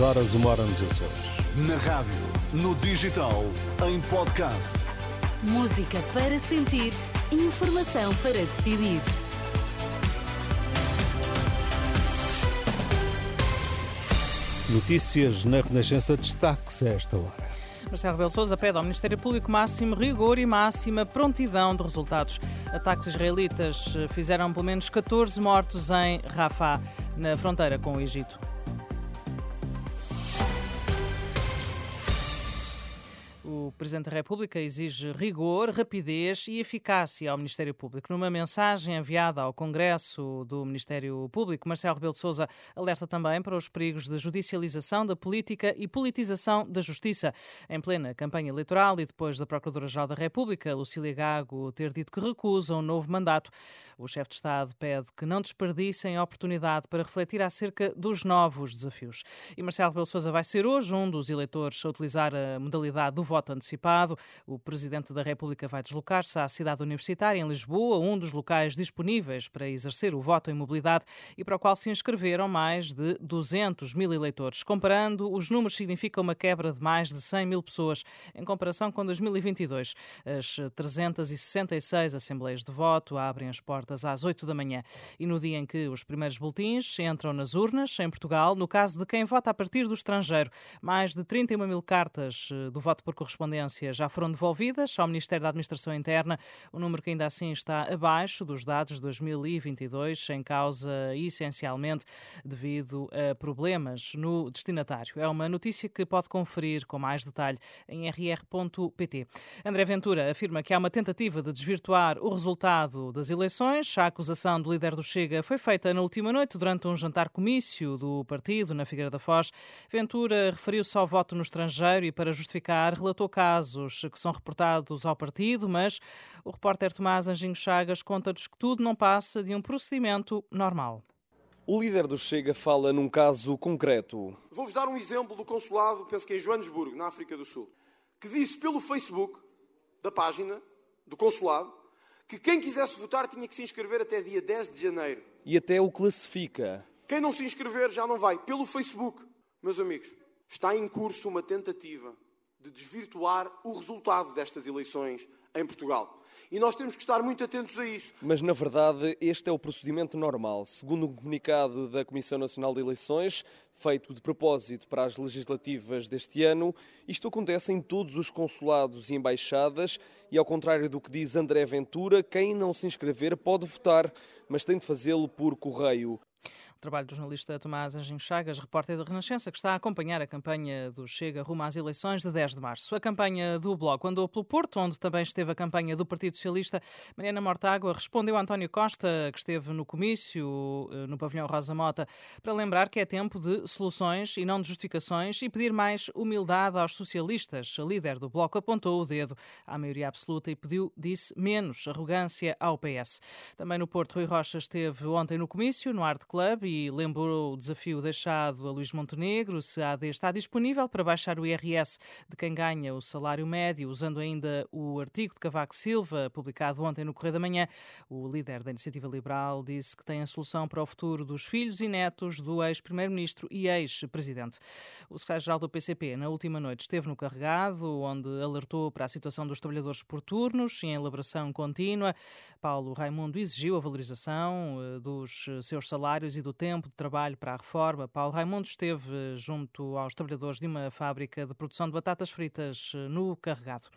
horas, uma hora nos Açores. Na rádio, no digital, em podcast. Música para sentir, informação para decidir. Notícias na Renascença, destaques a esta hora. Marcelo Rebelo Sousa pede ao Ministério Público máximo rigor e máxima prontidão de resultados. Ataques israelitas fizeram pelo menos 14 mortos em Rafah, na fronteira com o Egito. Presidente da República exige rigor, rapidez e eficácia ao Ministério Público. Numa mensagem enviada ao Congresso do Ministério Público, Marcelo Rebelo de Sousa alerta também para os perigos de judicialização da política e politização da justiça. Em plena campanha eleitoral e depois da Procuradora-Geral da República, Lucília Gago, ter dito que recusa um novo mandato, o chefe de Estado pede que não desperdicem a oportunidade para refletir acerca dos novos desafios. E Marcelo Rebelo de Sousa vai ser hoje um dos eleitores a utilizar a modalidade do voto voto antecipado. O Presidente da República vai deslocar-se à cidade universitária, em Lisboa, um dos locais disponíveis para exercer o voto em mobilidade e para o qual se inscreveram mais de 200 mil eleitores. Comparando, os números significam uma quebra de mais de 100 mil pessoas em comparação com 2022. As 366 assembleias de voto abrem as portas às 8 da manhã e no dia em que os primeiros boletins entram nas urnas, em Portugal, no caso de quem vota a partir do estrangeiro, mais de 31 mil cartas eh, do voto por correspondência já foram devolvidas ao Ministério da Administração Interna, o número que ainda assim está abaixo dos dados de 2022, em causa essencialmente devido a problemas no destinatário. É uma notícia que pode conferir com mais detalhe em rr.pt. André Ventura afirma que há uma tentativa de desvirtuar o resultado das eleições. A acusação do líder do Chega foi feita na última noite durante um jantar comício do partido na Figueira da Foz. Ventura referiu-se ao voto no estrangeiro e para justificar relatou relatou casos que são reportados ao partido, mas o repórter Tomás Anjinho Chagas conta-nos que tudo não passa de um procedimento normal. O líder do Chega fala num caso concreto. Vou-vos dar um exemplo do consulado, penso que em Joanesburgo, na África do Sul, que disse pelo Facebook da página do consulado que quem quisesse votar tinha que se inscrever até dia 10 de janeiro. E até o classifica. Quem não se inscrever já não vai. Pelo Facebook, meus amigos, está em curso uma tentativa de desvirtuar o resultado destas eleições em Portugal. E nós temos que estar muito atentos a isso. Mas, na verdade, este é o procedimento normal. Segundo um comunicado da Comissão Nacional de Eleições, feito de propósito para as legislativas deste ano, isto acontece em todos os consulados e embaixadas e, ao contrário do que diz André Ventura, quem não se inscrever pode votar, mas tem de fazê-lo por correio. O trabalho do jornalista Tomás Anjinho Chagas, repórter da Renascença, que está a acompanhar a campanha do Chega rumo às eleições de 10 de março. A campanha do Bloco andou pelo Porto, onde também esteve a campanha do Partido Socialista. Mariana Mortágua respondeu a António Costa, que esteve no comício eh, no pavilhão Rosa Mota, para lembrar que é tempo de soluções e não de justificações e pedir mais humildade aos socialistas. A líder do Bloco apontou o dedo à maioria absoluta e pediu, disse, menos arrogância ao PS. Também no Porto, Rui Rocha esteve ontem no comício, no Art Club, e lembrou o desafio deixado a Luís Montenegro se a AD está disponível para baixar o IRS de quem ganha o salário médio, usando ainda o artigo de Cavaco Silva, publicado ontem no Correio da Manhã. O líder da Iniciativa Liberal disse que tem a solução para o futuro dos filhos e netos do ex-primeiro-ministro e ex-presidente. O secretário-geral do PCP, na última noite, esteve no carregado, onde alertou para a situação dos trabalhadores por turnos e em elaboração contínua. Paulo Raimundo exigiu a valorização eh, dos seus salários e do tempo de trabalho para a reforma. Paulo Raimundo esteve junto aos trabalhadores de uma fábrica de produção de batatas fritas eh, no Carregado.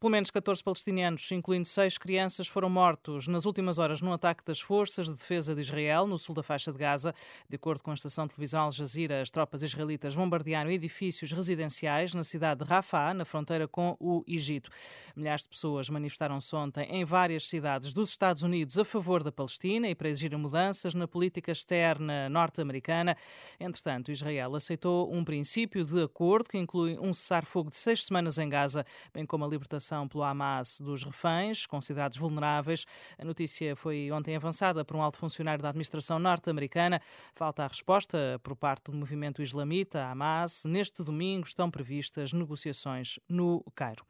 Pelo menos 14 palestinianos, incluindo seis crianças, foram mortos nas últimas horas num ataque das forças de defesa de Israel no sul da faixa de Gaza. De acordo com a estação de televisão Al Jazeera, as tropas israelitas bombardearam edifícios residenciais na cidade de Rafah, na fronteira com o Egito. Milhares de pessoas manifestaram-se ontem em várias cidades dos Estados Unidos a favor da Palestina e para exigir mudanças na política externa norte-americana. Entretanto, Israel aceitou um princípio de acordo que inclui um cessar-fogo de seis semanas em Gaza, bem como a libertação pelo Hamas dos reféns, considerados vulneráveis. A notícia foi ontem avançada por um alto funcionário da administração norte-americana. Falta a resposta por parte do movimento islamita, Hamas. Neste domingo estão previstas negociações no Cairo.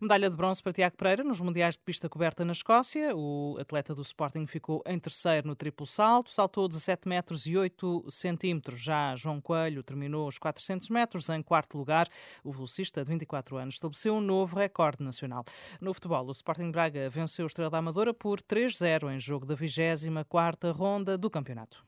Medalha de bronze para Tiago Pereira nos Mundiais de Pista Coberta na Escócia. O atleta do Sporting ficou em terceiro no triplo salto, saltou 17 metros e 8 centímetros. Já João Coelho terminou os 400 metros em quarto lugar. O velocista de 24 anos estabeleceu um novo recorde nacional. No futebol, o Sporting Braga venceu o Estrela da Amadora por 3-0 em jogo da 24ª ronda do campeonato.